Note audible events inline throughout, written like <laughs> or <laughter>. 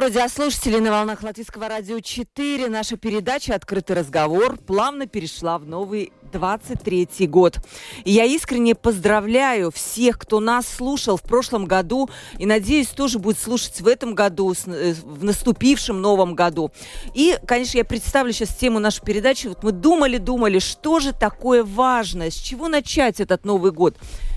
Приветствую радиослушателей на волнах Латвийского радио 4. Наша передача «Открытый разговор» плавно перешла в новый 23 год. И я искренне поздравляю всех, кто нас слушал в прошлом году и, надеюсь, тоже будет слушать в этом году, э, в наступившем новом году. И, конечно, я представлю сейчас тему нашей передачи. Вот мы думали-думали, что же такое важное, с чего начать этот Новый год.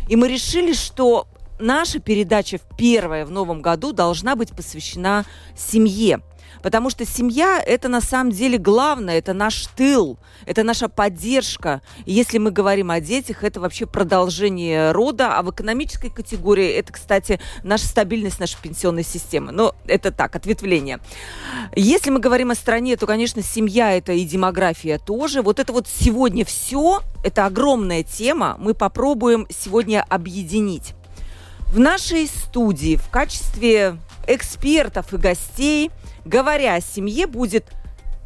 И мы решили, что наша передача первая в новом году должна быть посвящена семье. Потому что семья – это на самом деле главное, это наш тыл, это наша поддержка. И если мы говорим о детях, это вообще продолжение рода, а в экономической категории это, кстати, наша стабильность нашей пенсионной системы. Но это так, ответвление. Если мы говорим о стране, то, конечно, семья – это и демография тоже. Вот это вот сегодня все, это огромная тема, мы попробуем сегодня объединить. В нашей студии в качестве экспертов и гостей – говоря о семье, будет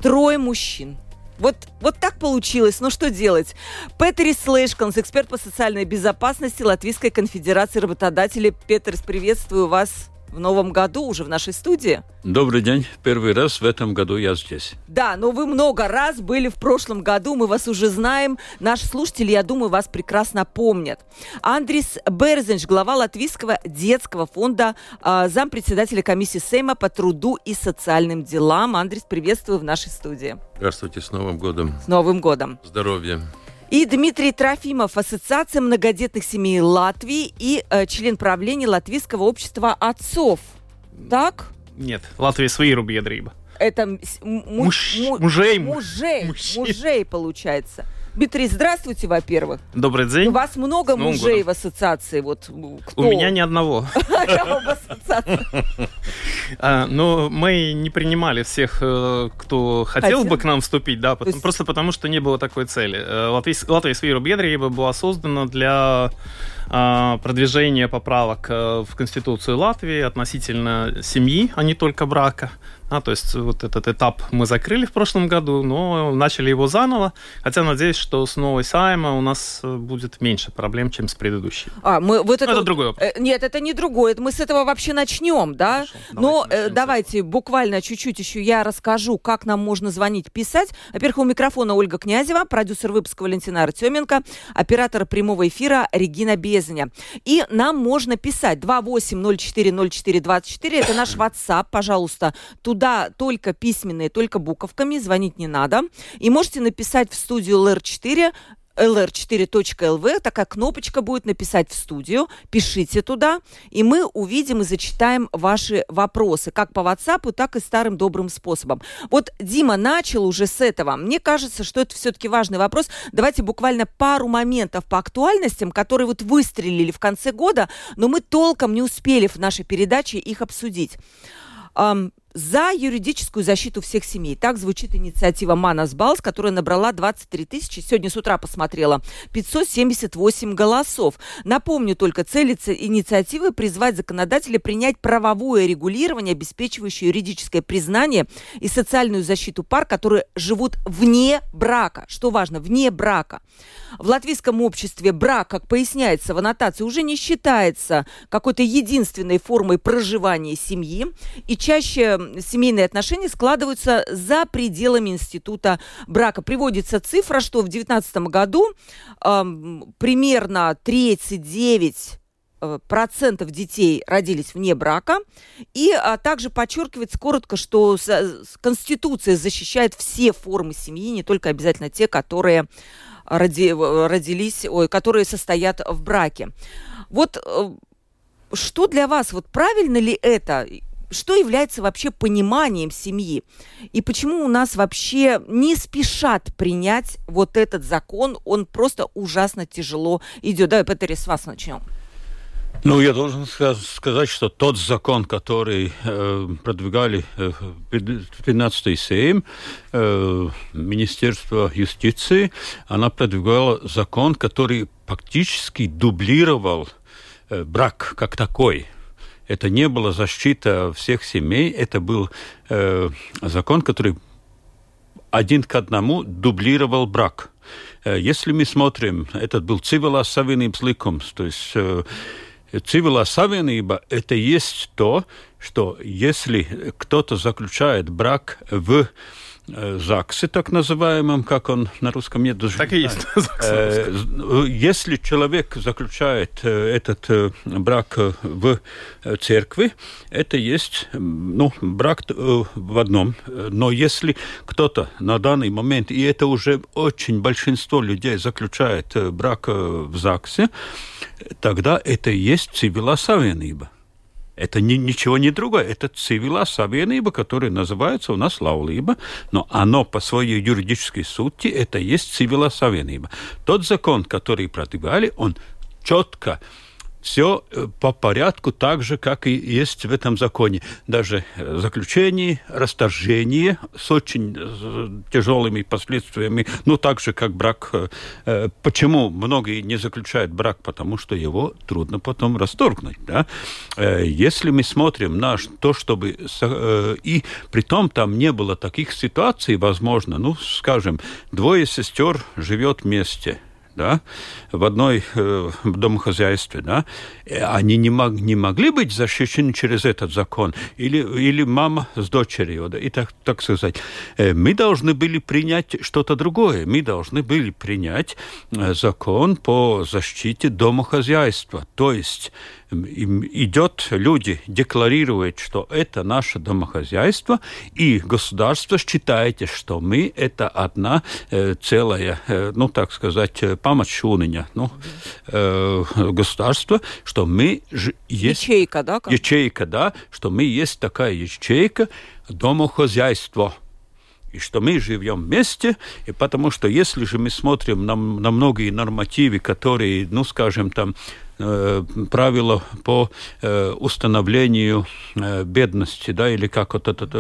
трое мужчин. Вот, вот так получилось. Ну что делать? Петерис Слэшконс, эксперт по социальной безопасности Латвийской конфедерации работодателей. Петерс, приветствую вас в новом году уже в нашей студии. Добрый день. Первый раз в этом году я здесь. Да, но вы много раз были в прошлом году, мы вас уже знаем. Наши слушатели, я думаю, вас прекрасно помнят. Андрис Берзенч, глава Латвийского детского фонда, э, зампредседателя комиссии Сейма по труду и социальным делам. Андрис, приветствую в нашей студии. Здравствуйте, с Новым годом. С Новым годом. Здоровья. И Дмитрий Трофимов, Ассоциация многодетных семей Латвии и э, член правления Латвийского общества отцов. Так? Нет, Латвия свои рубьедрība. Это му- Муж- му- мужей. мужей, Мужчин. мужей получается. Дмитрий, здравствуйте, во-первых. Добрый день. У вас много мужей годом. в ассоциации. Вот кто? У меня ни одного. <laughs> ассоциации. <laughs> А, Но мы не принимали всех, э, кто хотел бы к нам вступить, да, просто потому, что не было такой цели. Э, Латвия Свиру Бедриеба была создана для а, продвижения поправок э, в Конституцию Латвии относительно семьи, а не только брака. А, то есть вот этот этап мы закрыли в прошлом году, но начали его заново. Хотя надеюсь, что с новой Сайма у нас э, будет меньше проблем, чем с предыдущей. А, мы вот это, Это вот- другой вопрос. Э, Нет, это не другое. Мы с этого вообще начнем, да? Хорошо, Но давайте э, давайте буквально чуть-чуть еще я расскажу, как нам можно звонить, писать. Во-первых, у микрофона Ольга Князева, продюсер выпуска Валентина Артеменко, оператор прямого эфира Регина Безня. И нам можно писать 28040424, это наш <coughs> WhatsApp, пожалуйста. Туда только письменные, только буковками, звонить не надо. И можете написать в студию LR4 lr4.lv, такая кнопочка будет написать в студию, пишите туда, и мы увидим и зачитаем ваши вопросы, как по WhatsApp, так и старым добрым способом. Вот Дима начал уже с этого. Мне кажется, что это все-таки важный вопрос. Давайте буквально пару моментов по актуальностям, которые вот выстрелили в конце года, но мы толком не успели в нашей передаче их обсудить. За юридическую защиту всех семей. Так звучит инициатива Манас Балс, которая набрала 23 тысячи, сегодня с утра посмотрела, 578 голосов. Напомню только, ице- инициативы призвать законодателя принять правовое регулирование, обеспечивающее юридическое признание и социальную защиту пар, которые живут вне брака. Что важно, вне брака. В латвийском обществе брак, как поясняется в аннотации, уже не считается какой-то единственной формой проживания семьи, и чаще семейные отношения складываются за пределами института брака. Приводится цифра, что в 2019 году эм, примерно 39 э, процентов детей родились вне брака. И а, также подчеркивается коротко, что Конституция защищает все формы семьи, не только обязательно те, которые роди- э, родились, ой, которые состоят в браке. Вот э, что для вас, вот правильно ли это? Что является вообще пониманием семьи? И почему у нас вообще не спешат принять вот этот закон? Он просто ужасно тяжело идет. Давай, Петери, с вас начнем. Ну, я должен сказать, что тот закон, который э, продвигали э, 15-й Сейм, э, Министерство юстиции, она продвигала закон, который фактически дублировал э, брак как такой. Это не была защита всех семей, это был э, закон, который один к одному дублировал брак. Э, если мы смотрим, этот был цивилās savienības likums, то есть э, Civilā savienība – это есть то, что если кто-то заключает брак в ЗАГСе, так называемом, как он на русском нет даже. Так и есть. <laughs> Э, если человек заключает э, этот брак в церкви, это есть ну, брак в одном. Но если кто-то на данный момент, и это уже очень большинство людей заключает брак в ЗАГСе, тогда это есть цивила савиenība. Это ни, ничего не другое. Это цивила savienība, которая называется у нас лаулība, но оно по своей юридической сути это есть цивила savienība. Тот закон, который продвигали, он четко все э, по порядку, так же, как и есть в этом законе. Даже э, заключение, расторжение с очень э, тяжелыми последствиями, ну, так же, как брак. Почему многие не заключают брак? Потому что его трудно потом расторгнуть. Да? Если мы смотрим на то, чтобы... И при том там не было таких ситуаций, возможно, ну, скажем, двое сестер живет вместе – да, в одной э, домохозяйстве, да, э, они не, мог, не могли быть защищены через этот закон, или, или мама с дочерью, да, и так, так сказать. Э, мы должны были принять что-то другое. Мы должны были принять э, закон по защите домохозяйства, то есть идет, люди декларируют, что это наше домохозяйство, и государство считает, что мы это одна э, целая, э, ну, так сказать, э, паматшуныня, ну, э, государство, что мы ж, есть... Ячейка, да? Как? Ячейка, да, что мы есть такая ячейка домохозяйство и что мы живем вместе, и потому что если же мы смотрим на, на многие нормативы, которые, ну, скажем, там, Э, правила по э, установлению э, бедности, да, или как вот этот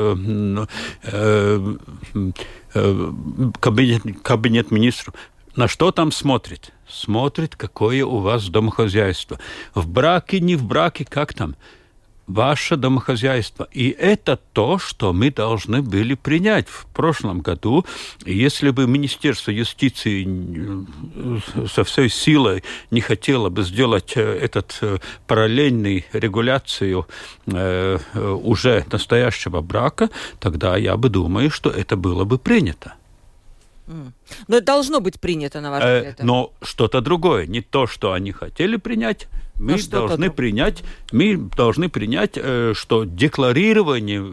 кабинет, кабинет министров, на что там смотрит? Смотрит, какое у вас домохозяйство. В браке, не в браке, как там? Ваше домохозяйство. И это то, что мы должны были принять в прошлом году. Если бы Министерство юстиции э, со всей силой не хотело бы сделать э, этот э, параллельный регуляцию уже настоящего брака, тогда я бы думаю, что это было бы принято. Но это должно быть принято, на ваш взгляд. но что-то другое. Не то, что они хотели принять, мы ну, должны принять, мы должны принять, э, что декларирование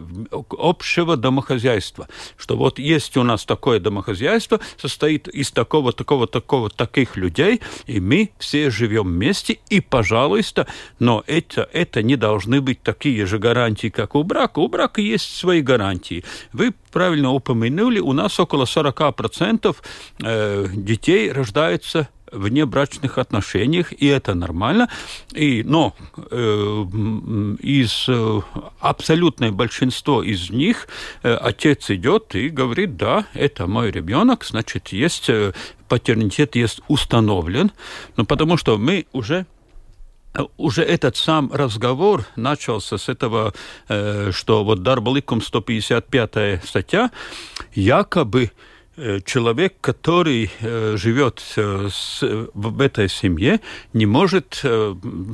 общего домохозяйства, что вот есть у нас такое домохозяйство, состоит из такого, такого, такого, таких людей, и мы все живем вместе, и, пожалуйста, но это, это не должны быть такие же гарантии, как у брака. У брака есть свои гарантии. Вы правильно упомянули, у нас около 40% э, детей рождаются в небрачных отношениях, и это нормально. И, но э, из э, абсолютное большинство из них э, отец идет и говорит, да, это мой ребенок, значит, есть э, патернитет есть установлен, но потому что мы уже уже этот сам разговор начался с этого, э, что вот Дарбаликум 155 статья якобы человек, который э, живет э, в этой семье, не может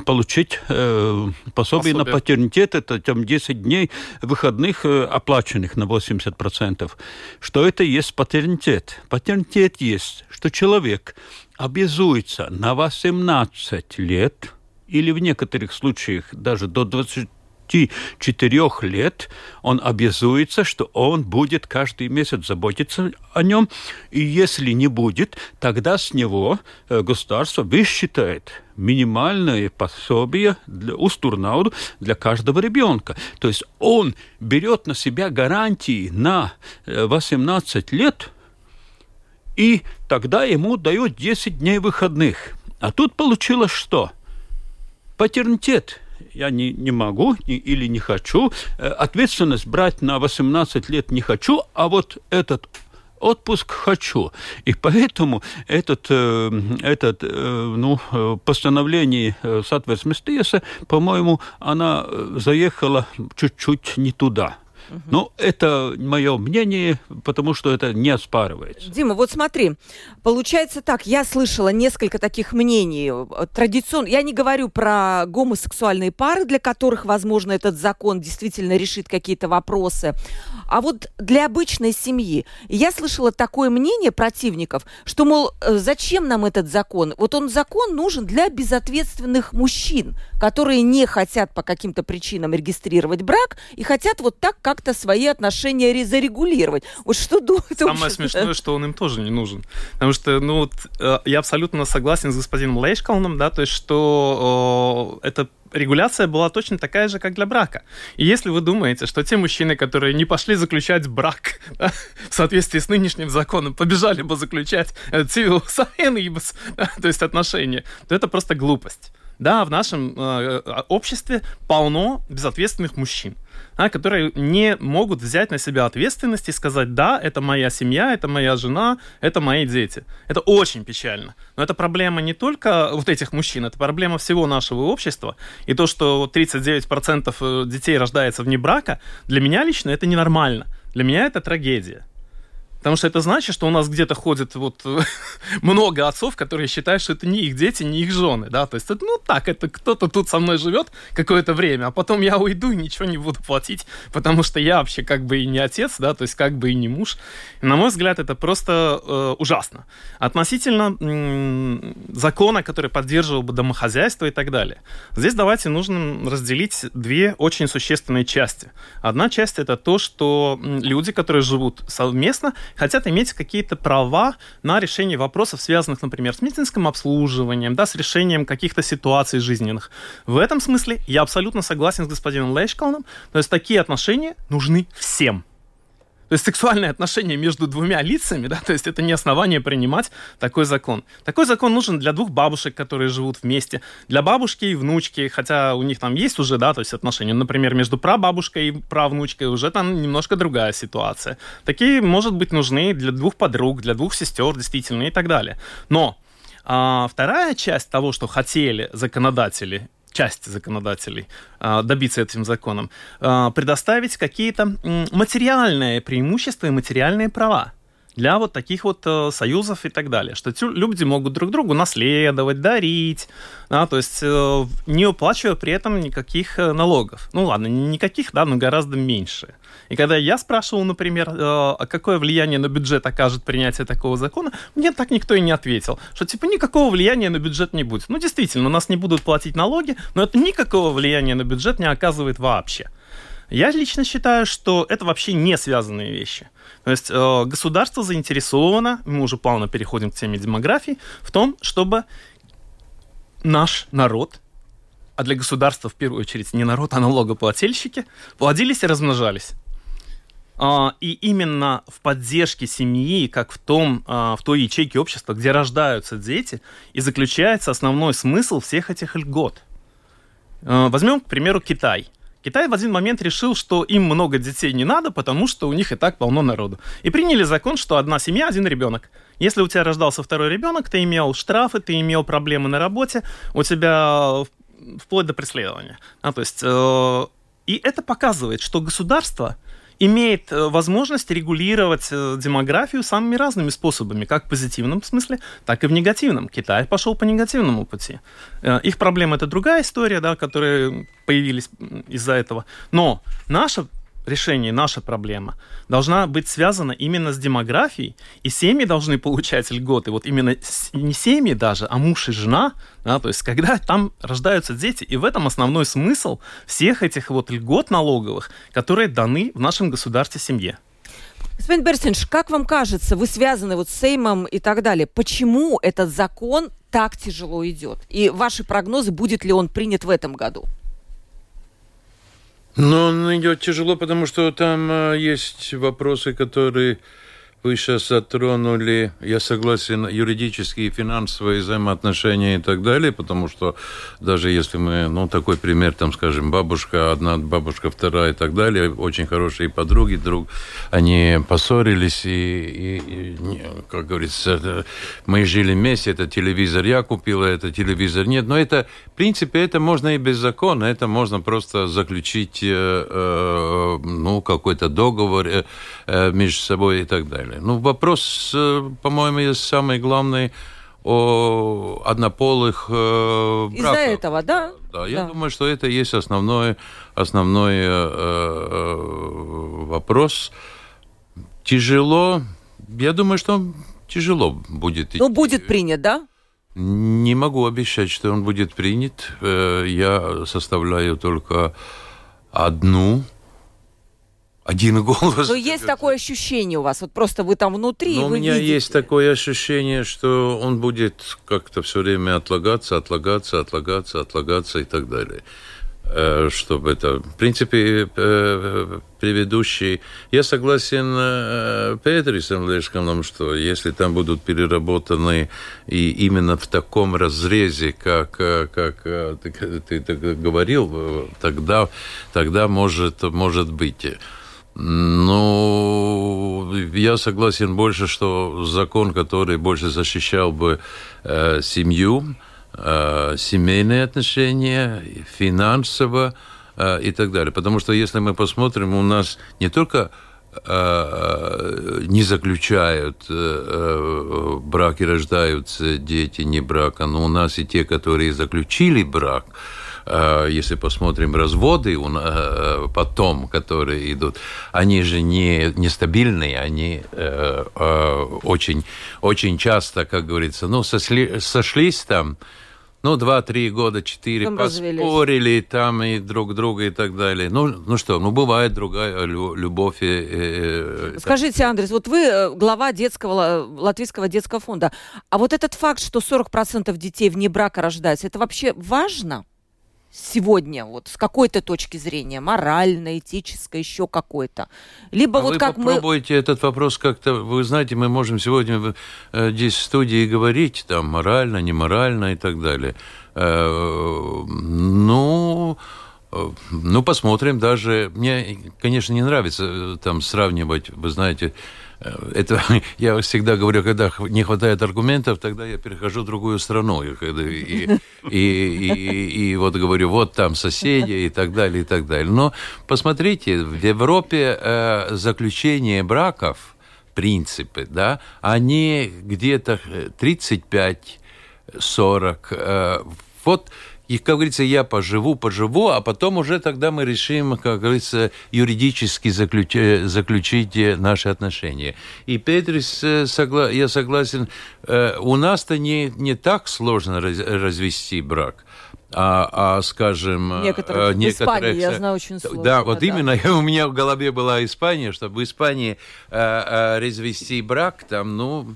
получить пособие, пособие. на патернитет, это там 10 дней выходных оплаченных на 80%. Что это есть патернитет? Патернитет есть, что человек обязуется на 18 лет или в некоторых случаях даже до 20 24 лет он обязуется, что он будет каждый месяц заботиться о нем, и если не будет, тогда с него э, государство высчитает минимальное пособие для устурнауду для каждого ребенка. То есть он берет на себя гарантии на 18 э, лет, и тогда ему дают 10 дней выходных. А тут получилось что? патернитет я не, не могу не, или не хочу, э, ответственность брать на 18 лет не хочу, а вот этот отпуск хочу. И поэтому этот, э, этот э, ну, постановление Сатверсместиеса, по-моему, она заехала чуть-чуть не туда. Ну, это мое мнение, потому что это не оспаривается. Дима, вот смотри, получается так, я слышала несколько таких мнений. Традиционно, я не говорю про гомосексуальные пары, для которых, возможно, этот закон действительно решит какие-то вопросы, а вот для обычной семьи. Я слышала такое мнение противников, что, мол, э, зачем нам этот закон? Вот он закон нужен для безответственных мужчин, которые не хотят по каким-то причинам регистрировать брак и хотят вот так, как как-то свои отношения зарегулировать. Вот что <laughs> думает Самое смешное, что он им тоже не нужен. Потому что, ну, вот, э, я абсолютно согласен с господином Лейшкалном, да, то есть, что э, это регуляция была точно такая же, как для брака. И если вы думаете, что те мужчины, которые не пошли заключать брак <laughs> да, в соответствии с нынешним законом, побежали бы заключать э, civil <laughs> да, то есть отношения, то это просто глупость. Да, в нашем э, обществе полно безответственных мужчин а, которые не могут взять на себя ответственность и сказать, да, это моя семья, это моя жена, это мои дети. Это очень печально. Но это проблема не только вот этих мужчин, это проблема всего нашего общества. И то, что 39% э, детей рождается вне брака, для меня лично это ненормально. Для меня это трагедия. Потому что это значит, что у нас где-то ходит вот <laughs> много отцов, которые считают, что это не их дети, не их жены, да, то есть, это, ну так, это кто-то тут со мной живет какое-то время, а потом я уйду и ничего не буду платить, потому что я вообще как бы и не отец, да, то есть как бы и не муж. На мой взгляд, это просто э, ужасно. Относительно м- закона, который поддерживал бы домохозяйство и так далее. Здесь давайте нужно разделить две очень существенные части. Одна часть это то, что люди, которые живут совместно, хотят иметь какие-то права на решение вопросов, связанных, например, с медицинским обслуживанием, да, с решением каких-то ситуаций жизненных. В этом смысле я абсолютно согласен с господином Лейшкалном, то есть такие отношения нужны всем. То есть сексуальные отношения между двумя лицами, да, то есть это не основание принимать такой закон. Такой закон нужен для двух бабушек, которые живут вместе, для бабушки и внучки, хотя у них там есть уже, да, то есть отношения, например, между прабабушкой и правнучкой уже там немножко другая ситуация. Такие, может быть, нужны для двух подруг, для двух сестер, действительно, и так далее. Но а, вторая часть того, что хотели законодатели часть законодателей а, добиться этим законом, а, предоставить какие-то материальные преимущества и материальные права для вот таких вот э, союзов и так далее, что люди могут друг другу наследовать, дарить, да, то есть э, не уплачивая при этом никаких э, налогов. Ну ладно, никаких, да, но гораздо меньше. И когда я спрашивал, например, а какое влияние на бюджет окажет принятие такого закона, мне так никто и не ответил, что типа никакого влияния на бюджет не будет. Ну действительно, у нас не будут платить налоги, но это никакого влияния на бюджет не оказывает вообще. Я лично считаю, что это вообще не связанные вещи. То есть э, государство заинтересовано, мы уже плавно переходим к теме демографии, в том, чтобы наш народ, а для государства в первую очередь не народ, а налогоплательщики, плодились и размножались. А, и именно в поддержке семьи, как в, том, а, в той ячейке общества, где рождаются дети, и заключается основной смысл всех этих льгот. А, возьмем, к примеру, Китай – Китай в один момент решил, что им много детей не надо, потому что у них и так полно народу. И приняли закон, что одна семья, один ребенок. Если у тебя рождался второй ребенок, ты имел штрафы, ты имел проблемы на работе, у тебя вплоть до преследования. А, то есть, э, и это показывает, что государство имеет э, возможность регулировать э, демографию самыми разными способами, как в позитивном смысле, так и в негативном. Китай пошел по негативному пути. Э, их проблема это другая история, да, которые появились из-за этого. Но наша решение, наша проблема, должна быть связана именно с демографией, и семьи должны получать льготы. Вот именно не семьи даже, а муж и жена, да, то есть когда там рождаются дети, и в этом основной смысл всех этих вот льгот налоговых, которые даны в нашем государстве семье. Господин Берсинш, как вам кажется, вы связаны вот с Сеймом и так далее, почему этот закон так тяжело идет? И ваши прогнозы, будет ли он принят в этом году? Но он идет тяжело, потому что там э, есть вопросы, которые Вы сейчас затронули, я согласен, юридические, финансовые взаимоотношения и так далее, потому что даже если мы, ну, такой пример, там, скажем, бабушка одна, бабушка вторая и так далее, очень хорошие подруги, друг, они поссорились и, и, и как говорится, мы жили вместе, это телевизор я купила, это телевизор нет, но это, в принципе, это можно и без закона, это можно просто заключить, э, э, ну, какой-то договор э, э между собой и так далее далее. Ну, вопрос, э, по-моему, самый главный о однополых э, браках. Из-за этого, да? Да, я да. думаю, что это есть основной, основной э, э, вопрос. Тяжело, я думаю, что тяжело будет. Ну, будет принят, да? Не могу обещать, что он будет принят. Э, я составляю только одну один голос. Но есть такое ощущение у вас, вот просто вы там внутри, Но и вы у меня видите. есть такое ощущение, что он будет как-то все время отлагаться, отлагаться, отлагаться, отлагаться и так далее э, чтобы это, в принципе, э, предыдущий... Я согласен э, Петрисом Лешканом, что если там будут переработаны и именно в таком разрезе, как, как ты, ты, ты говорил, тогда, тогда может, может быть. Ну, я согласен больше, что закон, который больше защищал бы э, семью, э, семейные отношения, финансово э, и так далее. Потому что если мы посмотрим, у нас не только э, не заключают э, э, брак и рождаются дети не брака, но у нас и те, которые заключили брак, Э, если посмотрим разводы э, потом, которые идут, они же не нестабильные, они э, очень, очень часто, как говорится, ну, сосли, сошлись там, ну, два-три года, четыре, там поспорили развелись. там и друг друга и так далее. Ну, ну что, ну, бывает другая любовь. И, и, Скажите, Андрей, вот вы глава детского, латвийского детского фонда, а вот этот факт, что 40% детей вне брака рождаются, это вообще важно? Сегодня, вот с какой-то точки зрения, моральной, этической, еще какой-то. Либо а вот вы как попробуйте мы... этот вопрос как-то, вы знаете, мы можем сегодня э, здесь в студии говорить, там, морально, неморально и так далее. Э, ну, э, ну, посмотрим даже. Мне, конечно, не нравится там сравнивать, вы знаете, это <laughs> я всегда говорю, когда не хватает аргументов, тогда я перехожу в другую страну. И, и, и, и, и вот говорю, вот там соседи и так далее, и так далее. Но посмотрите, в Европе э, заключение браков, принципы, да, они где-то 35-40. Э, вот и, как говорится, я поживу, поживу, а потом уже тогда мы решим, как говорится, юридически заключить, заключить наши отношения. И Петрис, э, согла... я согласен, э, у нас-то не, не так сложно раз... развести брак. А, а скажем... Некоторых, некоторых, в Испании, я знаю, очень сложно. Да, вот да. именно <laughs> у меня в голове была Испания, чтобы в Испании э, э, развести брак, там, ну,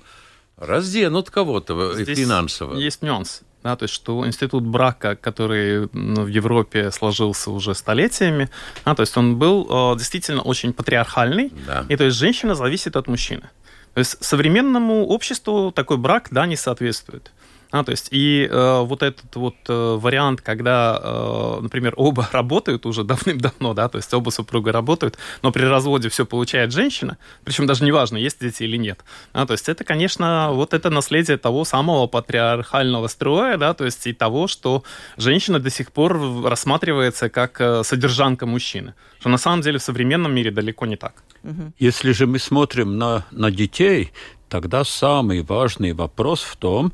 разденут кого-то Здесь финансово. Есть нюанс да, то есть что институт брака, который ну, в Европе сложился уже столетиями, да, то есть он был э, действительно очень патриархальный, да. и то есть женщина зависит от мужчины. То есть современному обществу такой брак, да, не соответствует. А, то есть и э, вот этот вот э, вариант, когда, э, например, оба <laughs> работают уже давным-давно, да, то есть оба супруга работают, но при разводе все получает женщина, причем даже неважно, есть дети или нет. А, то есть это, конечно, вот это наследие того самого патриархального строя, да, то есть и того, что женщина до сих пор рассматривается как э, содержанка мужчины, что на самом деле в современном мире далеко не так. Если же мы смотрим на, на детей, тогда самый важный вопрос в том,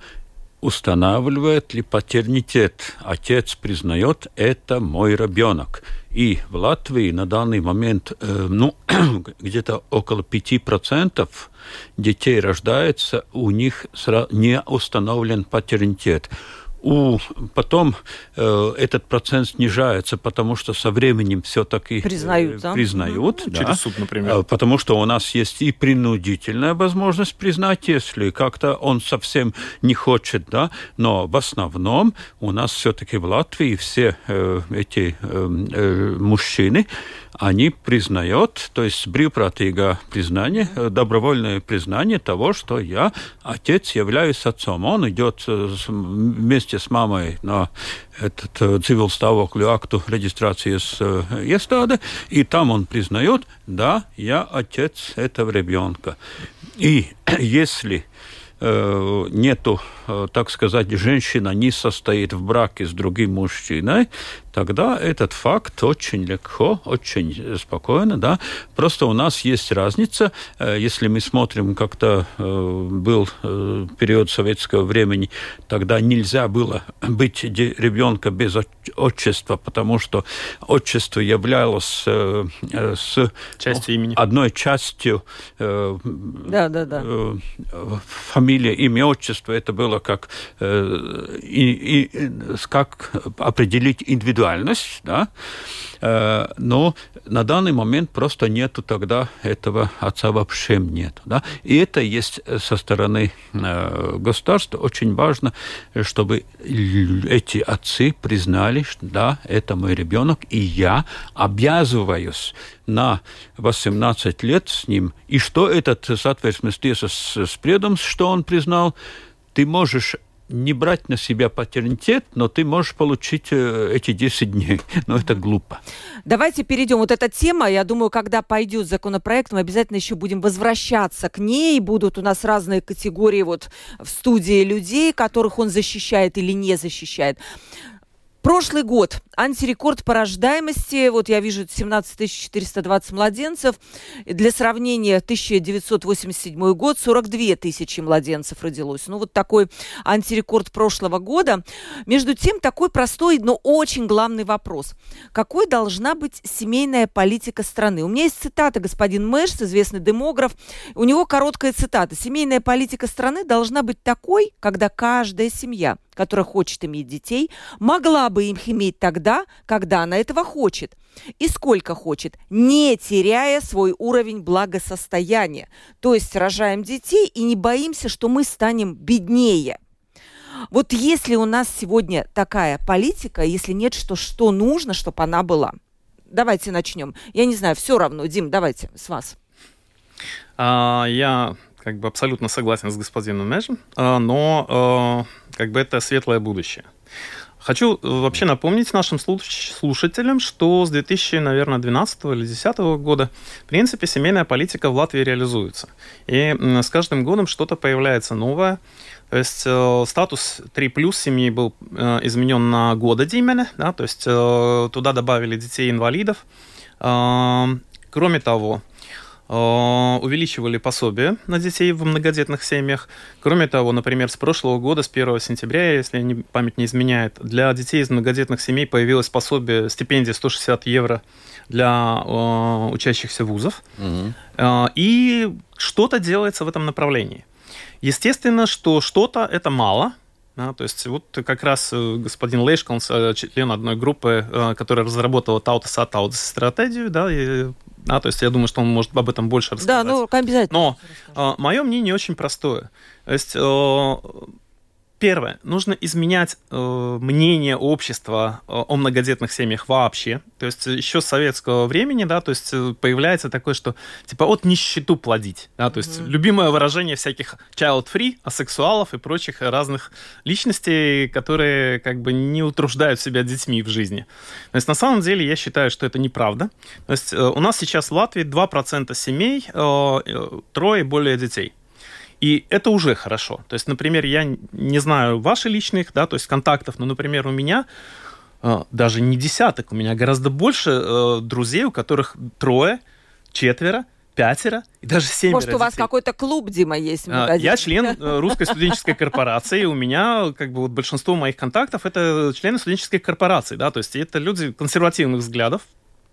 устанавливает ли патернитет. Отец признает, это мой ребенок. И в Латвии на данный момент э, ну, <clears throat> где-то около 5% детей рождается, у них не установлен патернитет у, потом э, этот процент снижается, потому что со временем все-таки признают, э, да? признают да, через суд, например. Э, потому что у нас есть и принудительная возможность признать, если как-то он совсем не хочет, да, но в основном у нас все-таки в Латвии все э, эти э, э, мужчины они признают, то есть брюпратига признание, добровольное признание того, что я отец, являюсь отцом. Он идет вместе с мамой на этот цивил ставоклю акту регистрации с iestāde, и там он признает, да, я отец этого ребенка. И <clears throat> если э, нету, э, так сказать, женщина не состоит в браке с другим мужчиной, тогда этот факт очень легко, очень спокойно, да. Просто у нас есть разница, э, если мы смотрим, как-то э, был э, период советского времени, тогда нельзя было быть ребенка без отчества, потому что отчество являлось с частью имени. одной частью да, да, да. Фамилия, имя, отчество. Это было как, и, и, как определить индивидуально индивидуальность, да, э, но на данный момент просто нету тогда этого отца вообще нет. Да? И это есть со стороны э, государства очень важно, чтобы эти отцы признали, что да, это мой ребенок, и я обязываюсь на 18 лет с ним. И что этот, соответственно, с предом, что он признал, ты можешь не брать на себя патернитет, но ты можешь получить э, эти 10 дней. <laughs> Но это глупо. Давайте перейдем. Вот эта тема, я думаю, когда пойдет законопроект, мы обязательно еще будем возвращаться к ней. Будут у нас разные категории вот в студии людей, которых он защищает или не защищает. Прошлый год антирекорд по рождаемости, вот я вижу 17 420 младенцев. Для сравнения, 1987 год 42 тысячи младенцев родилось. Ну вот такой антирекорд прошлого года. Между тем, такой простой, но очень главный вопрос. Какой должна быть семейная политика страны? У меня есть цитата господин Мэш, известный демограф. У него короткая цитата. Семейная политика страны должна быть такой, когда каждая семья – которая хочет иметь детей, могла бы их иметь тогда, когда она этого хочет. И сколько хочет, не теряя свой уровень благосостояния. То есть рожаем детей и не боимся, что мы станем беднее. Вот если у нас сегодня такая политика, если нет, что что нужно, чтобы она была? Давайте начнем. Я не знаю, все равно. Дим, давайте с вас. А, я как бы абсолютно согласен с господином Межем, а, но а, как бы это светлое будущее. Хочу э, вообще напомнить нашим слушателям, что с 2000, наверное, 12 или 2010 года, в принципе, семейная политика в Латвии реализуется. И с каждым годом что-то появляется новое. То есть э, статус 3 плюс семьи был э, изменен на года Димене, да, то есть э, туда добавили детей-инвалидов. Э, кроме того, увеличивали пособие на детей в многодетных семьях. Кроме того, например, с прошлого года, с 1 сентября, если память не изменяет, для детей из многодетных семей появилось пособие, стипендия 160 евро для э, учащихся вузов. Угу. Э, и что-то делается в этом направлении. Естественно, что что-то это мало, да, то есть вот как раз э, господин Лейшконс, член одной группы, которая разработала Таутас Таутас стратегию, да, и да, то есть я думаю, что он может об этом больше рассказать. Да, ну обязательно. Но э, мое мнение очень простое. То есть э, Первое. Нужно изменять э, мнение общества э, о многодетных семьях вообще. То есть еще с советского времени, да, то есть э, появляется такое, что типа от нищету плодить. Да, то есть mm-hmm. любимое выражение всяких child-free, асексуалов и прочих разных личностей, которые как бы не утруждают себя детьми в жизни. То есть на самом деле я считаю, что это неправда. То есть э, у нас сейчас в Латвии 2% семей, э, э, трое и более детей. И это уже хорошо. То есть, например, я не знаю ваши личных, да, то есть контактов, но, например, у меня э, даже не десяток, у меня гораздо больше э, друзей, у которых трое, четверо, пятеро и даже семеро Может, у вас какой-то клуб, Дима, есть? А, я член э, русской студенческой корпорации, у меня как бы вот большинство моих контактов это члены студенческой корпорации, да, то есть это люди консервативных взглядов,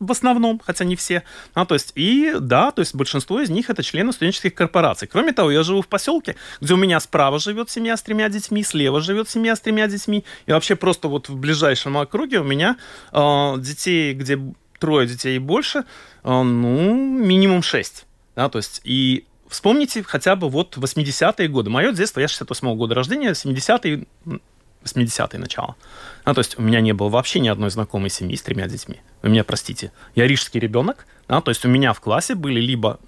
в основном, хотя не все. А, то есть, и да, то есть большинство из них это члены студенческих корпораций. Кроме того, я живу в поселке, где у меня справа живет семья с тремя детьми, слева живет семья с тремя детьми, и вообще просто вот в ближайшем округе у меня э, детей, где трое детей и больше, э, ну, минимум шесть. Да, то есть, и вспомните хотя бы вот 80-е годы. Мое детство, я 68-го года рождения, 70-е 80-е начало. Ну, то есть у меня не было вообще ни одной знакомой семьи с тремя детьми. Вы меня простите. Я рижский ребенок, да, то есть у меня в классе были либо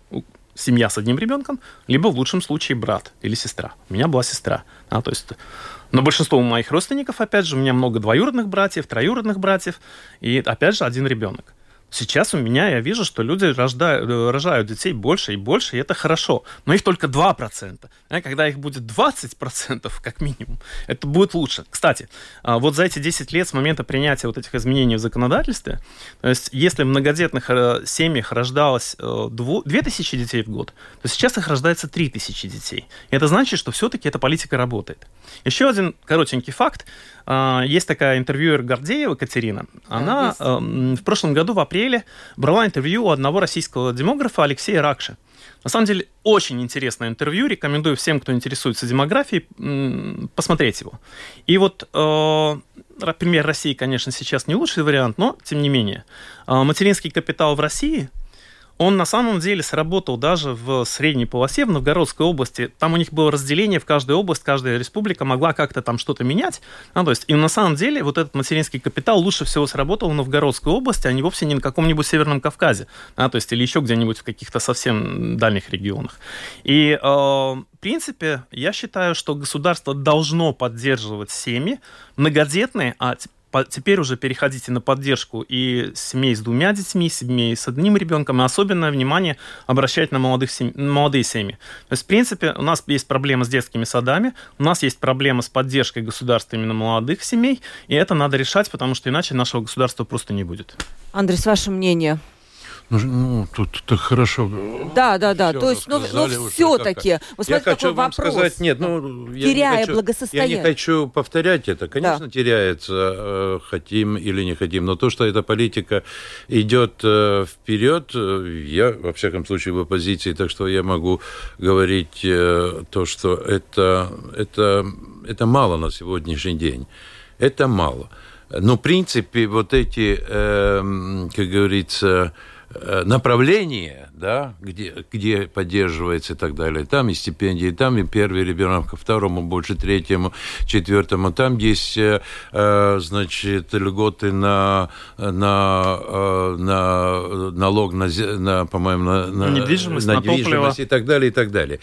семья с одним ребенком, либо в лучшем случае брат или сестра. У меня была сестра. Да, то есть, но большинство у моих родственников, опять же, у меня много двоюродных братьев, троюродных братьев, и опять же один ребенок. Сейчас у меня я вижу, что люди рождают, э, рожают детей больше и больше, и это хорошо. Но их только 2%. А когда их будет 20%, как минимум, это будет лучше. Кстати, а, вот за эти 10 лет с момента принятия вот этих изменений в законодательстве, то есть если в многодетных э, семьях рождалось 2000 э, детей в год, то сейчас их рождается 3000 детей. И это значит, что все-таки эта политика работает. Еще один коротенький факт. А, есть такая интервьюер Гордеева Катерина. Она да, в прошлом году в апреле брала интервью у одного российского демографа Алексея Ракши. На самом деле, очень интересное интервью. Рекомендую всем, кто интересуется демографией, посмотреть его. И вот э, пример России, конечно, сейчас не лучший вариант, но тем не менее. Э, материнский капитал в России – он на самом деле сработал даже в средней полосе, в Новгородской области. Там у них было разделение в каждую область, каждая республика могла как-то там что-то менять. Ну, то есть, и на самом деле вот этот материнский капитал лучше всего сработал в Новгородской области, а не вовсе не на каком-нибудь Северном Кавказе. А, то есть, или еще где-нибудь в каких-то совсем дальних регионах. И, э, в принципе, я считаю, что государство должно поддерживать семьи многодетные, а теперь уже переходите на поддержку и семей с двумя детьми, семей с одним ребенком, и особенное внимание обращать на молодых семь, молодые семьи. То есть, в принципе, у нас есть проблема с детскими садами, у нас есть проблема с поддержкой государства именно молодых семей, и это надо решать, потому что иначе нашего государства просто не будет. Андрей, ваше мнение? Ну, ну тут так хорошо. Да, да, да. То есть, ну, ну все-таки. Вот я хочу вам вопрос. сказать, нет, ну, теряя я не хочу, благосостояние. Я не хочу повторять это. Конечно, да. теряется, э, хотим или не хотим. Но то, что эта политика идет э, вперед, э, я, во всяком случае, в оппозиции, так что я могу говорить то, что это, это, это мало на сегодняшний день. Это мало. Но, в принципе, вот эти, как говорится, Э, направление, да, где, где поддерживается и так далее. Там и стипендии, там и первый ребенок, ко второму больше, третьему, четвертому. Там есть, э, э значит, льготы на, на, э, на налог на, на по-моему, на, на недвижимость, на, недвижимость и так далее, и так далее.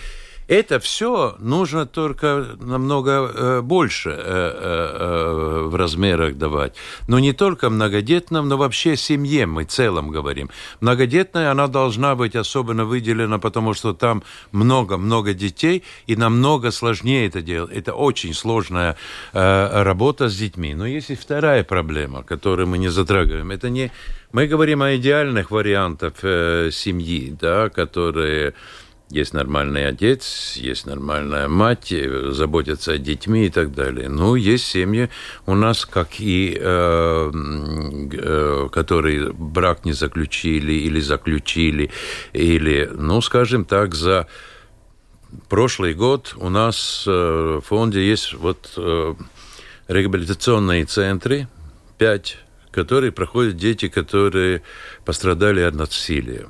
Это все нужно только намного э, больше э, э, в размерах давать. Но не только многодетным, но вообще семье мы целом говорим. Многодетная, она должна быть особенно выделена, потому что там много-много детей, и намного сложнее это делать. Это очень сложная работа с детьми. Но есть и вторая проблема, которую мы не затрагиваем. Это не... Мы говорим о идеальных вариантах семьи, да, которые есть нормальный отец, есть нормальная мать, э, заботятся о детьми и так далее. Ну, есть семьи у нас, как и э, э, которые брак не заключили или заключили, или, ну, скажем так, за прошлый год у нас э, в фонде есть вот э, реабилитационные центры, пять, которые проходят дети, которые пострадали от насилия.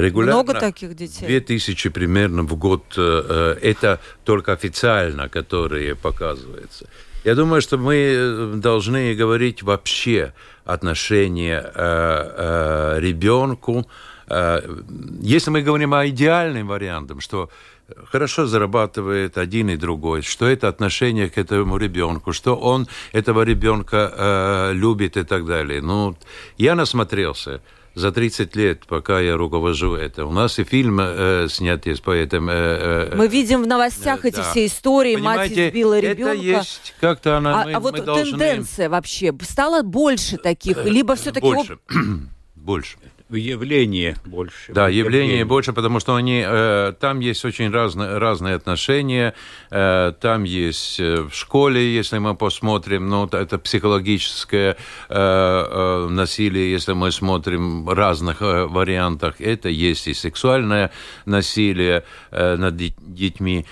Регулярно Много таких детей? 2000 примерно в год. Э, э, это только официально, которые показываются. Я думаю, что мы э, должны говорить вообще отношение э, э, ребенку. Э, если мы говорим о идеальном варианте, что хорошо зарабатывает один и другой, что это отношение к этому ребенку, что он этого ребенка э, любит и так далее. Ну, я насмотрелся за 30 лет, пока я руковожу это. У нас и фильм э, снят есть по этому. Э, э, мы видим в новостях э, эти да. все истории, Понимаете, мать избила ребенка. Это есть как-то она. А, мы, а вот мы тенденция должны... вообще стало больше таких, либо все-таки больше, <clears throat> больше явление больше. Да, явление, явление больше, потому что они, э, там есть очень разные, разные отношения. Э, там есть э, в школе, если мы посмотрим, ну, это психологическое э, э, насилие, если мы смотрим в разных э, вариантах. Это есть и сексуальное насилие э, над детьми.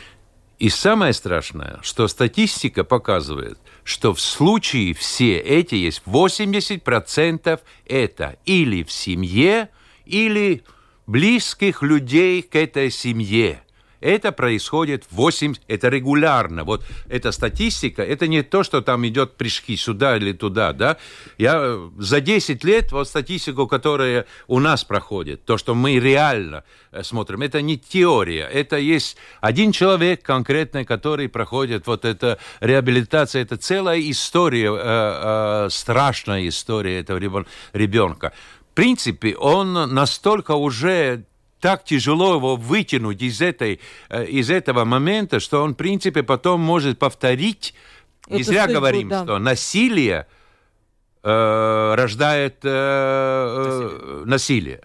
И самое страшное, что статистика показывает, что в случае все эти есть 80% это или в семье, или близких людей к этой семье. Это происходит 8, это регулярно. Вот эта статистика, это не то, что там идет прыжки сюда или туда, да. Я за 10 лет вот статистику, которая у нас проходит, то, что мы реально э, смотрим, это не теория, это есть один человек конкретный, который проходит вот эта реабилитация, это целая история, э, э, страшная история этого ребенка. В принципе, он настолько уже так тяжело его вытянуть из, этой, э, из этого момента, что он, в принципе, потом может повторить. Не зря судьбу, говорим, да. что насилие э, рождает э, э, насилие. насилие.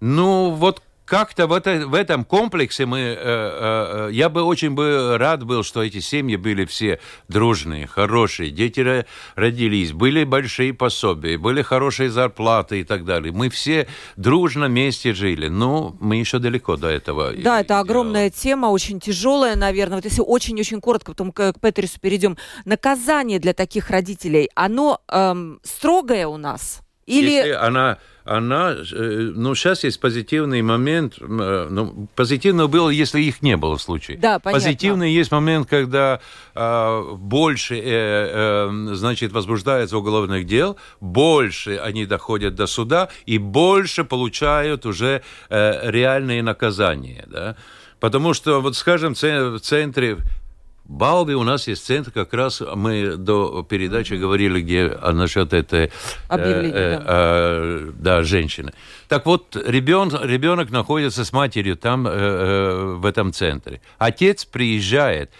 Ну, вот как-то в, это, в этом комплексе мы, э, э, э, я бы очень бы рад был, что эти семьи были все дружные, хорошие, дети родились, были большие пособия, были хорошие зарплаты и так далее. Мы все дружно вместе жили, но мы еще далеко до этого. Да, это огромная тема, очень тяжелая, наверное. Вот если очень-очень коротко, потом к, к Петрису перейдем. Наказание для таких родителей, оно эм, строгое у нас? Или... Если она она, э, ну, сейчас есть позитивный момент, э, ну, позитивно было, если их не было в случае. Да, понятно. Позитивный есть момент, когда э, больше, э, э, значит, возбуждается уголовных дел, больше они доходят до суда и больше получают уже э, реальные наказания, да. Потому что, вот скажем, в центре Балби у нас есть центр, как раз мы до передачи говорили, где а, насчет этой э, э. Э, да, женщины. Так вот, ребен, ребенок находится с матерью там, э, э, в этом центре. Отец приезжает,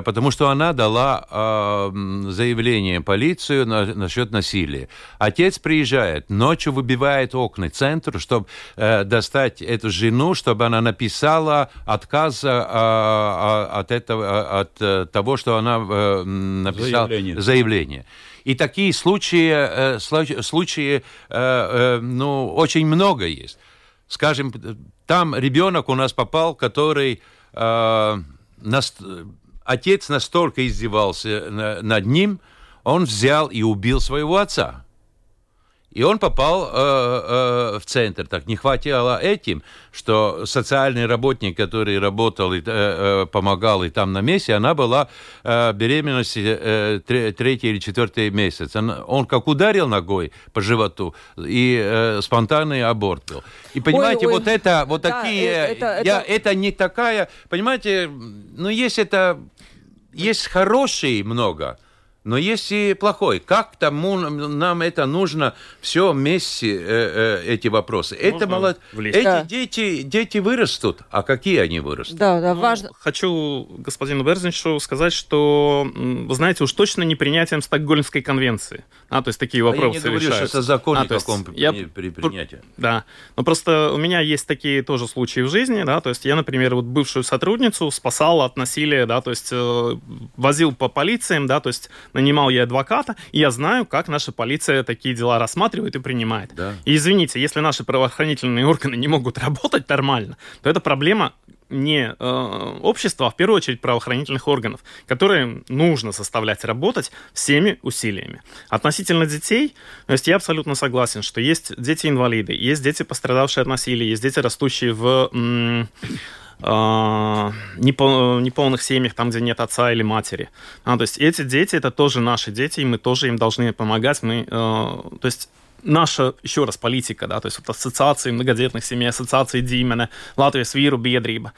потому что она дала э, заявление полицию на, насчет насилия. Отец приезжает, ночью выбивает окна центра, чтобы э, достать эту жену, чтобы она написала отказ э, от, этого, от э, того, что она э, написала заявление. заявление. И такие случаи, э, случаи э, э, ну, очень много есть. Скажем, там ребенок у нас попал, который отец настолько издевался над ним, он взял и убил своего отца. И он попал э, э, в центр. Так не хватило этим, что социальный работник, который работал и э, э, помогал и там на месте, она была э, беременности э, третий или четвертый месяц. Он, он как ударил ногой по животу, и э, спонтанный аборт был. И понимаете, ой, ой. вот это, вот да, такие, э, это, я, это... это не такая, понимаете, ну есть это, есть хорошие много, но есть и плохой. Как тому нам это нужно все вместе, э, э, эти вопросы? Можно это молод... Эти да. дети, дети вырастут, а какие они вырастут? Да, да, ну, важно. Хочу господину Берзинчу сказать, что, вы знаете, уж точно не принятием Стокгольмской конвенции. А, то есть такие вопросы а я не говорю, решаются. что это закон а, каком я... при принятии. Да, но просто у меня есть такие тоже случаи в жизни, да, то есть я, например, вот бывшую сотрудницу спасал от насилия, да, то есть э, возил по полициям, да, то есть нанимал я адвоката, и я знаю, как наша полиция такие дела рассматривает и принимает. Да. И извините, если наши правоохранительные органы не могут работать нормально, то это проблема не э, общества, а в первую очередь правоохранительных органов, которые нужно заставлять работать всеми усилиями. Относительно детей, то есть я абсолютно согласен, что есть дети-инвалиды, есть дети, пострадавшие от насилия, есть дети, растущие в э, неполных семьях, там, где нет отца или матери. А, то есть эти дети, это тоже наши дети, и мы тоже им должны помогать. Мы, э, то есть наша, еще раз, политика, да, то есть вот ассоциации многодетных семей, ассоциации Димена, Латвия Свиру, Бедриба.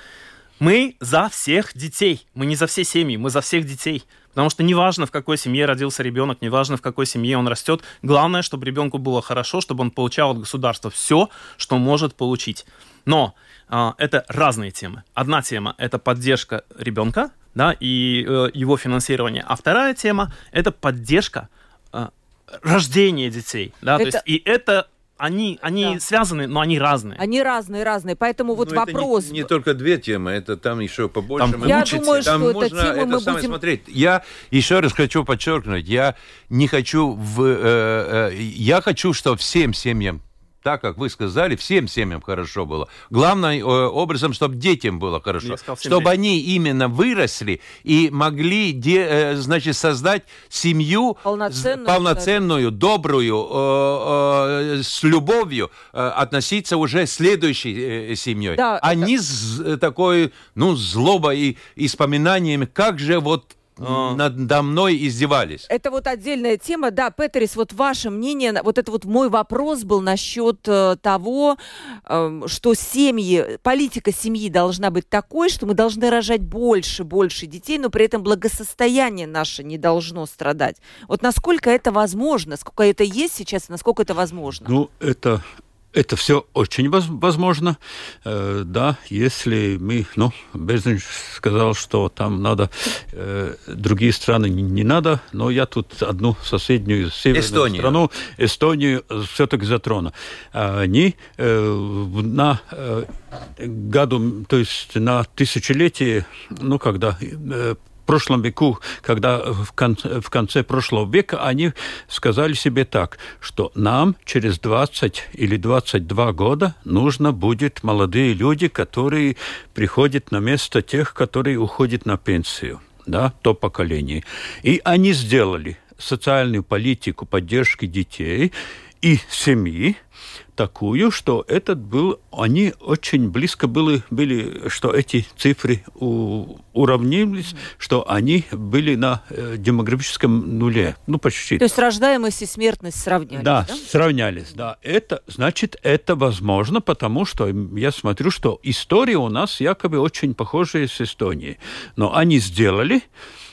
Мы за всех детей, мы не за все семьи, мы за всех детей. Потому что неважно, в какой семье родился ребенок, неважно, в какой семье он растет, главное, чтобы ребенку было хорошо, чтобы он получал от государства все, что может получить. Но это разные темы. Одна тема – это поддержка ребенка, да, и э, его финансирование. А вторая тема – это поддержка э, рождения детей, да, это... то есть и это они, они да. связаны, но они разные. Они разные, разные. Поэтому вот но ну, вопрос... Это не, не только две темы, это там еще побольше. Там я думаю, там что можно это тема мы будем... смотреть. Я еще раз хочу подчеркнуть, я не хочу в... Э, э, я хочу, чтобы всем семьям так как вы сказали, всем семьям хорошо было. Главным э, образом, чтобы детям было хорошо. Сказал, чтобы они именно выросли и могли, де, э, значит, создать семью полноценную, полноценную добрую, э, э, с любовью э, относиться уже следующей э, семьей. Да, а это... не с э, такой, ну, злобой и, и вспоминаниями, как же вот а. надо мной издевались. Это вот отдельная тема. Да, Петерис, вот ваше мнение, вот это вот мой вопрос был насчет э, того, э, что семьи, политика семьи должна быть такой, что мы должны рожать больше, больше детей, но при этом благосостояние наше не должно страдать. Вот насколько это возможно, сколько это есть сейчас, насколько это возможно? Ну, это это все очень возможно, э, да, если мы, ну, Безин сказал, что там надо, э, другие страны не, не надо, но я тут одну соседнюю северную Эстонию. страну, Эстонию, все-таки затрону. Они э, на э, году, то есть на тысячелетие, ну, когда э, прошлом веку, когда в конце, в конце прошлого века они сказали себе так, что нам через 20 или 22 года нужно будет молодые люди, которые приходят на место тех, которые уходят на пенсию, да, то поколение. И они сделали социальную политику поддержки детей и семьи, такую, что этот был, они очень близко были, были что эти цифры у, уравнились, что они были на э, демографическом нуле, ну почти. То есть рождаемость и смертность сравнялись, да? Да, сравнялись, да. Это, значит, это возможно, потому что я смотрю, что история у нас якобы очень похожая с Эстонией. Но они сделали,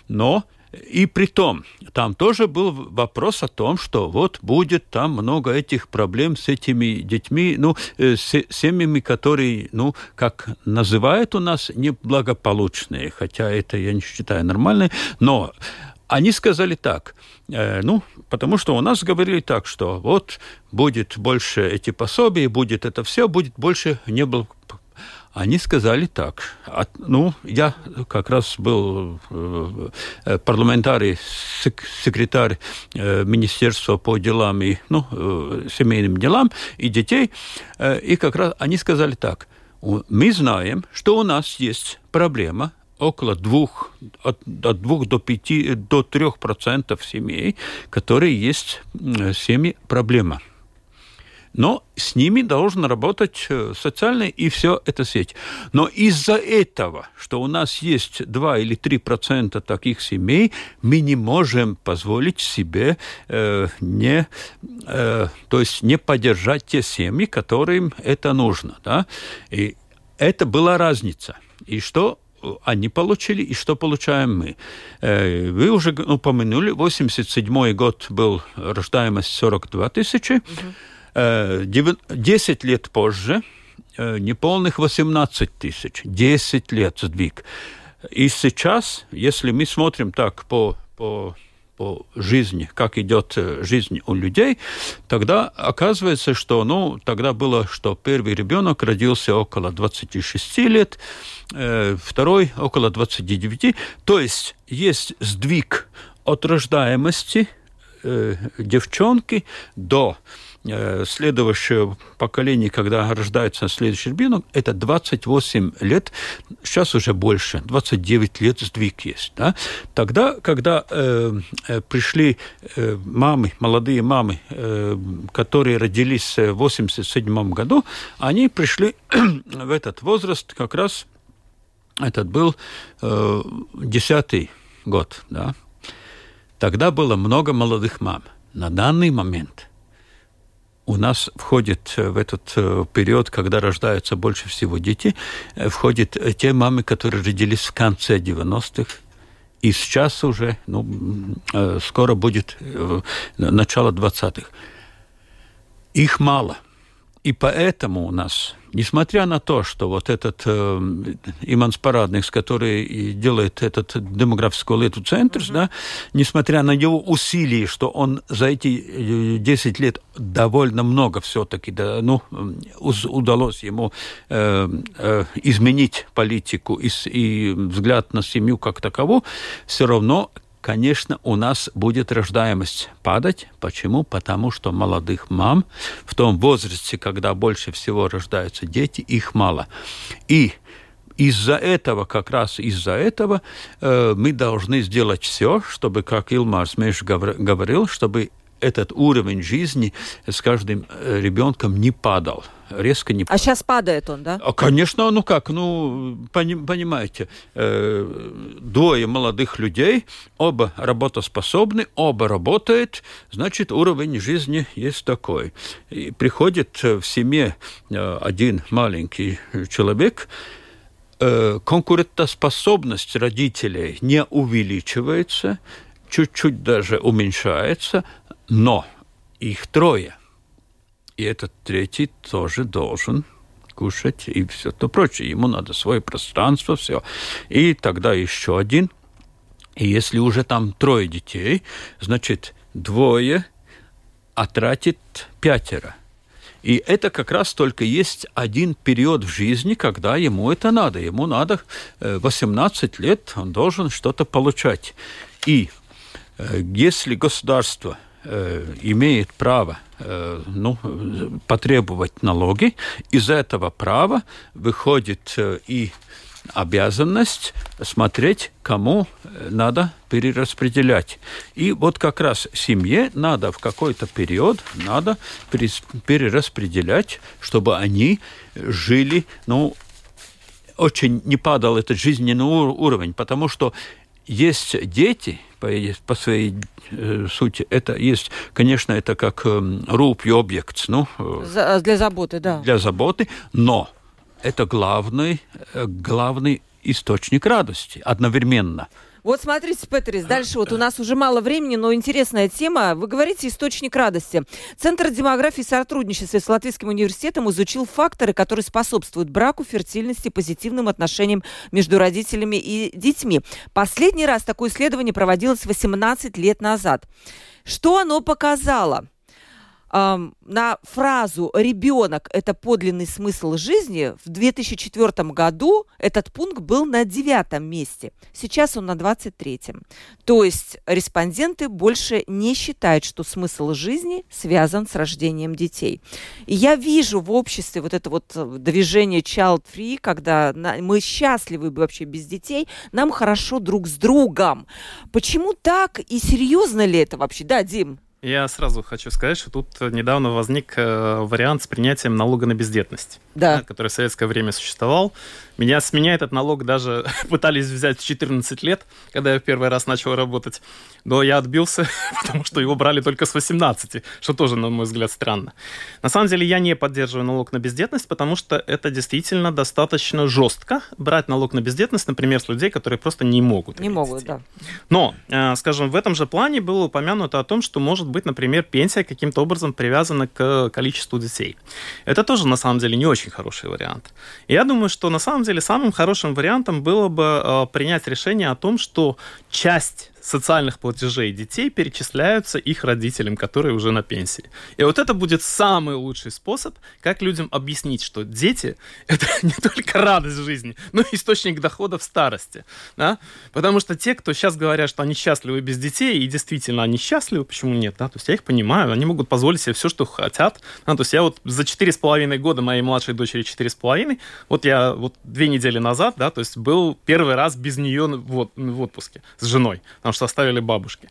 но и при том, там тоже был вопрос о том, что вот будет там много этих проблем с этими детьми, ну, э, с семьями, которые, ну, как называют у нас, неблагополучные, хотя это я не считаю нормальной, но они сказали так, э, ну, потому что у нас говорили так, что вот будет больше эти пособия, будет это все, будет больше неблагополучных они сказали так. От, ну, я как раз был э, э парламентарий, сек, секретарь э, Министерства по делам и ну, э, семейным делам и детей, э, и как раз они сказали так. Мы знаем, что у нас есть проблема около двух, от, от двух до пяти, до трех процентов семей, которые есть семьи проблема но с ними должен работать э, социальная и все это сеть. Но из-за этого, что у нас есть 2 или 3 процента таких семей, мы не можем позволить себе э, не, э, то есть не поддержать те семьи, которым это нужно. Да? И это была разница. И что они получили и что получаем мы. Э, вы уже упомянули, 87 год был рождаемость 42 тысячи. Угу. 10 э, лет позже, э, неполных 18 тысяч, 10 лет сдвиг. И сейчас, если мы смотрим так по, по по жизни, как идет э, жизнь у людей, тогда оказывается, что, ну, тогда было, что первый ребенок родился около 26 лет, второй около 29, то есть есть сдвиг от рождаемости девчонки до следующее поколение, когда рождается следующий ребенок, это 28 лет, сейчас уже больше, 29 лет сдвиг есть. Да? Тогда, когда э, э пришли э, мамы, молодые мамы, э, которые родились в 87 году, они пришли <clears throat> в этот возраст как раз, этот был э, 10 год. Да? Тогда было много молодых мам. На данный момент – у нас входит э, в этот э, период, когда рождаются больше всего дети, э, входят те мамы, которые родились в конце 90-х, и сейчас уже, ну, скоро будет начало 20-х. Их мало. И поэтому у нас несмотря на то, что вот этот э, Иманс Парадникс, который делает этот демографский лету центр, mm-hmm. да, несмотря на его усилия, что он за эти 10 лет довольно много все-таки, да, ну, удалось ему э, э, изменить политику и, и взгляд на семью как таковую, все равно конечно, у нас будет рождаемость падать. Почему? Потому что молодых мам в том возрасте, когда больше всего рождаются дети, их мало. И из-за этого, как раз из-за этого, э, мы должны сделать все, чтобы, как Илмар Смеш говорил, чтобы этот уровень жизни с каждым э, ребенком не падал резко не... А сейчас падает он, да? А, конечно, ну как, ну, понимаете, э, двое молодых людей, оба работоспособны, оба работают, значит, уровень жизни есть такой. И приходит в семье э, один маленький человек, э, конкурентоспособность родителей не увеличивается, чуть-чуть даже уменьшается, но их трое. И этот третий тоже должен кушать и все то прочее. Ему надо свое пространство, все. И тогда еще один. И если уже там трое детей, значит, двое, а тратит пятеро. И это как раз только есть один период в жизни, когда ему это надо. Ему надо 18 э, лет, он должен что-то получать. И э, если государство имеет право ну, потребовать налоги, из этого права выходит и обязанность смотреть, кому надо перераспределять. И вот как раз семье надо в какой-то период надо перераспределять, чтобы они жили, ну, очень не падал этот жизненный уровень, потому что есть дети, по, по своей э, сути, это есть, конечно, это как э, рубь и объект, ну, э, для заботы, да. Для заботы, но это главный, э, главный источник радости одновременно. Вот смотрите, Петрис, дальше вот у нас уже мало времени, но интересная тема. Вы говорите источник радости. Центр демографии и сотрудничества с Латвийским университетом изучил факторы, которые способствуют браку, фертильности, позитивным отношениям между родителями и детьми. Последний раз такое исследование проводилось 18 лет назад. Что оно показало? На фразу «ребенок – это подлинный смысл жизни» в 2004 году этот пункт был на девятом месте. Сейчас он на 23-м. То есть респонденты больше не считают, что смысл жизни связан с рождением детей. И я вижу в обществе вот это вот э, движение child-free, когда мы счастливы вообще без детей, нам хорошо друг с другом. Почему так и серьезно ли это вообще? Да, Дим? Я сразу хочу сказать, что тут недавно возник э, вариант с принятием налога на бездетность, да. который в советское время существовал. Меня, с меня этот налог даже <laughs> пытались взять в 14 лет, когда я в первый раз начал работать. Но я отбился, <laughs> потому что его брали только с 18, что тоже, на мой взгляд, странно. На самом деле я не поддерживаю налог на бездетность, потому что это действительно достаточно жестко брать налог на бездетность, например, с людей, которые просто не могут. Не могут, детей. да. Но, э, скажем, в этом же плане было упомянуто о том, что может быть, например, пенсия каким-то образом привязана к количеству детей. Это тоже, на самом деле, не очень хороший вариант. Я думаю, что на самом деле самым хорошим вариантом было бы э, принять решение о том, что часть социальных платежей детей перечисляются их родителям, которые уже на пенсии. И вот это будет самый лучший способ, как людям объяснить, что дети — это <laughs> не только радость жизни, но и источник дохода в старости. Да? Потому что те, кто сейчас говорят, что они счастливы без детей, и действительно они счастливы, почему нет? Да? То есть я их понимаю, они могут позволить себе все, что хотят. Да? То есть я вот за четыре с половиной года моей младшей дочери четыре с половиной, вот я вот две недели назад, да, то есть был первый раз без нее в, в отпуске с женой, потому что оставили бабушки.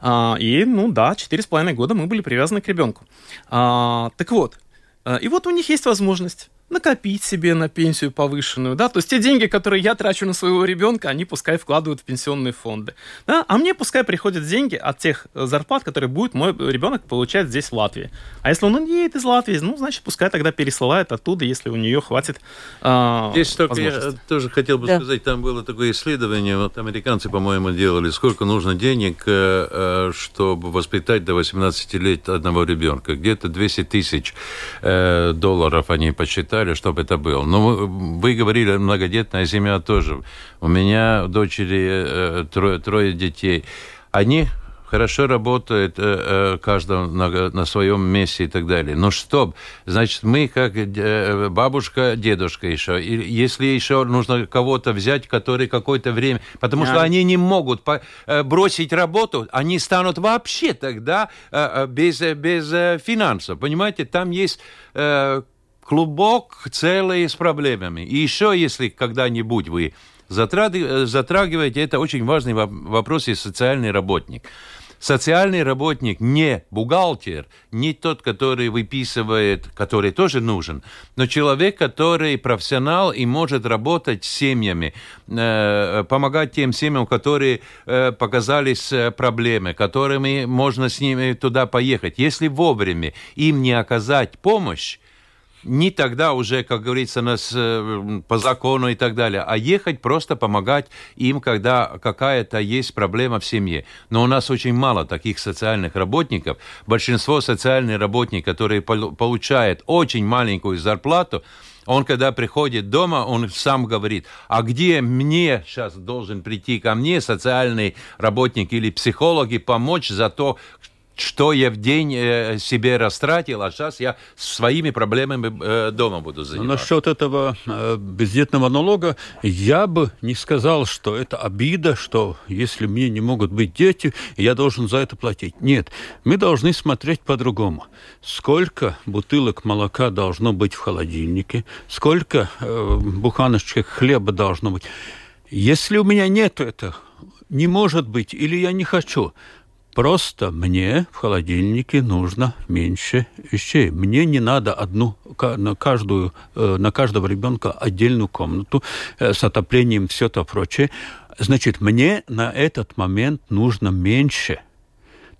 А, и, ну да, четыре с половиной года мы были привязаны к ребенку. А, так вот, а, и вот у них есть возможность накопить себе на пенсию повышенную, да, то есть те деньги, которые я трачу на своего ребенка, они пускай вкладывают в пенсионные фонды, да, а мне пускай приходят деньги от тех э, зарплат, которые будет мой ребенок получать здесь в Латвии. А если он не едет из Латвии, ну, значит, пускай тогда пересылает оттуда, если у нее хватит э, Здесь только я тоже хотел бы да. сказать, там было такое исследование, вот американцы, по-моему, делали, сколько нужно денег, э, э чтобы воспитать до 18 лет одного ребенка. Где-то 200 тысяч э, долларов они посчитали, представляю, чтобы это было. Но вы говорили, многодетная семья тоже. У меня дочери э, трое, трое детей. Они хорошо работает э, э, каждый на, на своем месте и так далее. Но что, значит, мы как э, бабушка, дедушка еще, и если еще нужно кого-то взять, который какое-то время, потому что они не могут по, бросить работу, они станут вообще тогда без, без финансов, понимаете, там есть клубок целый с проблемами. И еще, если когда-нибудь вы затрагиваете, это очень важный вопрос и социальный работник. Социальный работник не бухгалтер, не тот, который выписывает, который тоже нужен, но человек, который профессионал и может работать с семьями, э, помогать тем семьям, которые э, показались э, проблемы, которыми можно с ними туда поехать. Если вовремя им не оказать помощь, не тогда уже, как говорится, нас э, по закону и так далее, а ехать просто помогать им, когда какая-то есть проблема в семье. Но у нас очень мало таких социальных работников. Большинство социальных работников, которые получают очень маленькую зарплату, он, когда приходит дома, он сам говорит, а где мне сейчас должен прийти ко мне социальный работник или психологи помочь за то, что я в день э, себе растратил, а сейчас я своими проблемами э, дома буду ну, заниматься. Насчет этого э, бездетного налога я бы не сказал, что это обида, что если мне не могут быть дети, я должен за это платить. Нет, мы должны смотреть по-другому. Сколько бутылок молока должно быть в холодильнике, сколько э, буханочек хлеба должно быть. Если у меня нет этого, не может быть, или я не хочу, Просто мне в холодильнике нужно меньше вещей. Мне не надо одну на каждую э, на каждого ребенка отдельную комнату э, с отоплением все то прочее. Значит, мне на этот момент нужно меньше.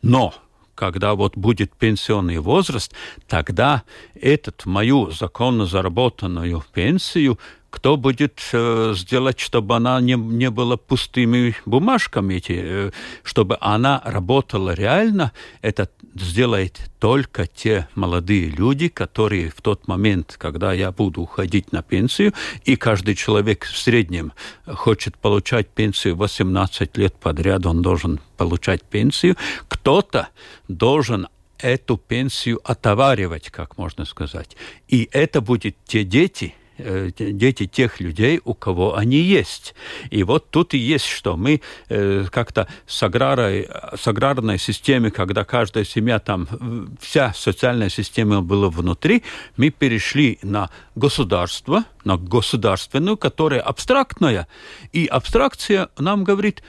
Но когда вот будет пенсионный возраст, тогда этот мою законно заработанную пенсию кто будет э, сделать, чтобы она не, не была пустыми бумажками, эти, э, чтобы она работала реально, это сделает только те молодые люди, которые в тот момент, когда я буду уходить на пенсию, и каждый человек в среднем хочет получать пенсию 18 лет подряд, он должен получать пенсию, кто-то должен эту пенсию отоваривать, как можно сказать. И это будет те дети, дети тех людей, у кого они есть. И вот тут и есть что. Мы э, как-то с, аграрой, с аграрной системой, когда каждая семья, там вся социальная система была внутри, мы перешли на государство, на государственную, которая абстрактная. И абстракция нам говорит,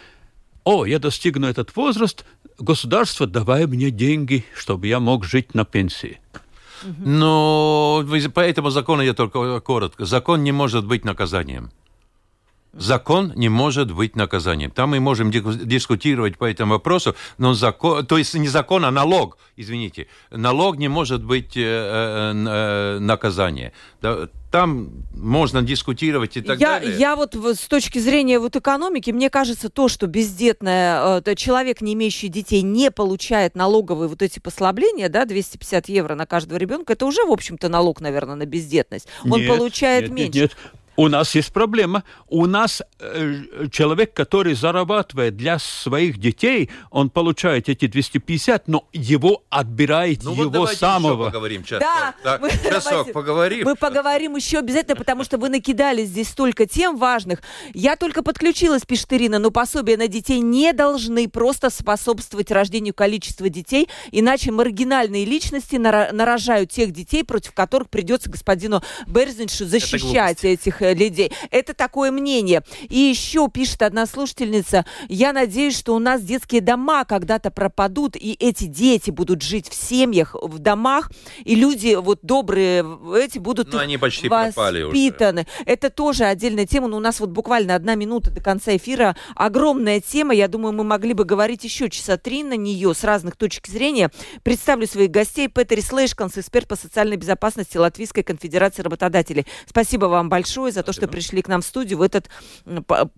о, я достигну этот возраст, государство, давай мне деньги, чтобы я мог жить на пенсии. Но по этому закону я только коротко. Закон не может быть наказанием. Закон не может быть наказанием. Там мы можем дискутировать по этому вопросу, но закон, то есть не закон, а налог, извините, налог не может быть э, э, э наказание там можно дискутировать и так я, далее. Я вот с точки зрения вот экономики, мне кажется, то, что бездетная, человек, не имеющий детей, не получает налоговые вот эти послабления, да, 250 евро на каждого ребенка, это уже, в общем-то, налог, наверное, на бездетность. Он нет, получает нет, меньше. Нет, нет. У нас есть проблема. У нас э, человек, который зарабатывает для своих детей, он получает эти 250, но его отбирает ну, его вот самого. Еще поговорим часок. Да, так, мы, часок давайте, поговорим. Мы поговорим еще обязательно, потому что вы накидали здесь столько тем важных. Я только подключилась, пишет Ирина, но пособия на детей не должны просто способствовать рождению количества детей, иначе маргинальные личности нарожают тех детей, против которых придется господину Берзиншу защищать этих людей. Это такое мнение. И еще пишет одна слушательница, я надеюсь, что у нас детские дома когда-то пропадут, и эти дети будут жить в семьях, в домах, и люди вот добрые эти будут ну, они почти воспитаны. Уже. Это тоже отдельная тема, но у нас вот буквально одна минута до конца эфира. Огромная тема, я думаю, мы могли бы говорить еще часа три на нее с разных точек зрения. Представлю своих гостей. Петер Слэшканс, эксперт по социальной безопасности Латвийской конфедерации работодателей. Спасибо вам большое за то, что пришли к нам в студию в этот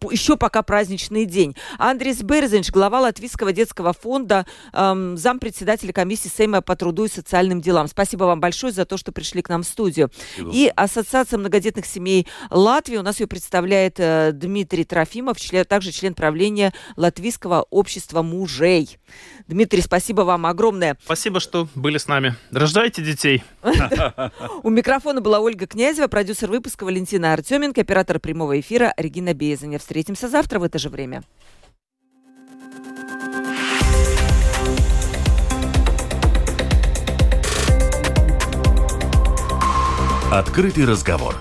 еще пока праздничный день. Андрис Берзинч, глава Латвийского детского фонда, эм, зампредседателя комиссии Сейма по труду и социальным делам. Спасибо вам большое за то, что пришли к нам в студию. Спасибо. И Ассоциация многодетных семей Латвии, у нас ее представляет э, Дмитрий Трофимов, член, также член правления Латвийского общества мужей. Дмитрий, спасибо вам огромное. Спасибо, что были с нами. Рождайте детей. <laughs> У микрофона была Ольга Князева, продюсер выпуска Валентина Артеменко, оператор прямого эфира Регина Безаня. Встретимся завтра в это же время. Открытый разговор.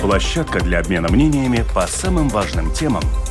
Площадка для обмена мнениями по самым важным темам –